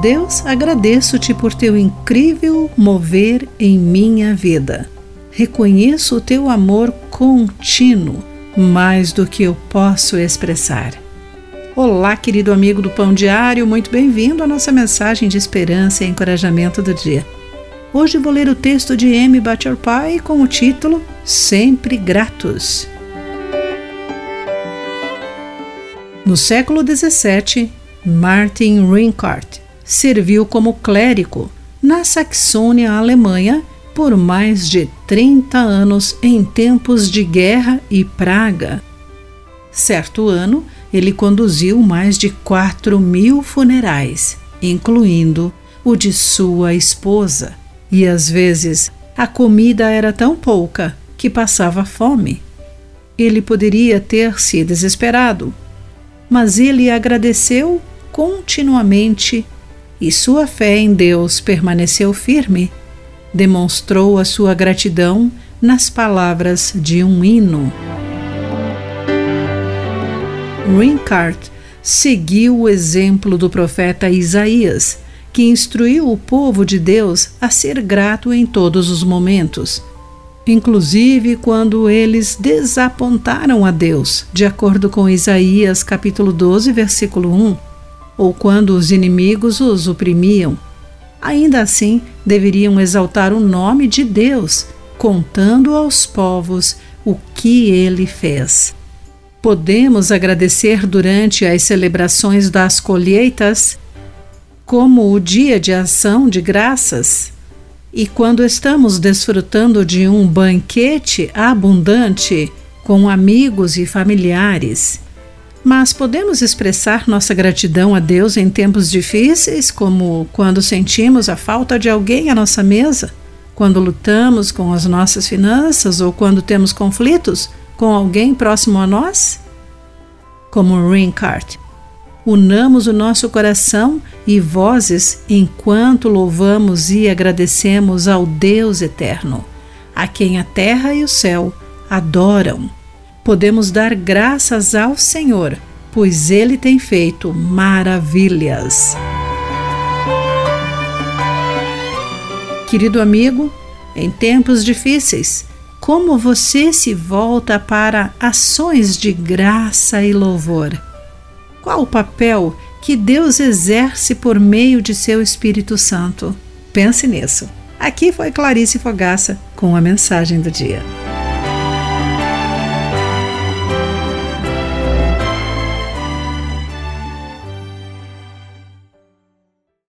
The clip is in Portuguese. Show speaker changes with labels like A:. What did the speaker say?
A: Deus, agradeço-te por teu incrível mover em minha vida. Reconheço o teu amor contínuo, mais do que eu posso expressar. Olá, querido amigo do Pão Diário, muito bem-vindo à nossa mensagem de esperança e encorajamento do dia. Hoje vou ler o texto de M. Butcher Pie com o título Sempre Gratos. No século XVII, Martin Rinkart serviu como clérigo na Saxônia, Alemanha, por mais de 30 anos em tempos de guerra e praga. Certo ano, ele conduziu mais de 4 mil funerais, incluindo o de sua esposa, e às vezes a comida era tão pouca que passava fome. Ele poderia ter se desesperado, mas ele agradeceu continuamente e sua fé em Deus permaneceu firme demonstrou a sua gratidão nas palavras de um hino. Rincart seguiu o exemplo do profeta Isaías, que instruiu o povo de Deus a ser grato em todos os momentos, inclusive quando eles desapontaram a Deus, de acordo com Isaías capítulo 12, versículo 1, ou quando os inimigos os oprimiam ainda assim deveriam exaltar o nome de Deus, contando aos povos o que ele fez. Podemos agradecer durante as celebrações das colheitas, como o Dia de Ação de Graças, e quando estamos desfrutando de um banquete abundante com amigos e familiares. Mas podemos expressar nossa gratidão a Deus em tempos difíceis, como quando sentimos a falta de alguém à nossa mesa, quando lutamos com as nossas finanças ou quando temos conflitos com alguém próximo a nós? Como Rincart, unamos o nosso coração e vozes enquanto louvamos e agradecemos ao Deus eterno, a quem a terra e o céu adoram podemos dar graças ao Senhor, pois Ele tem feito maravilhas. Querido amigo, em tempos difíceis, como você se volta para ações de graça e louvor? Qual o papel que Deus exerce por meio de seu Espírito Santo? Pense nisso. Aqui foi Clarice Fogaça com a mensagem do dia.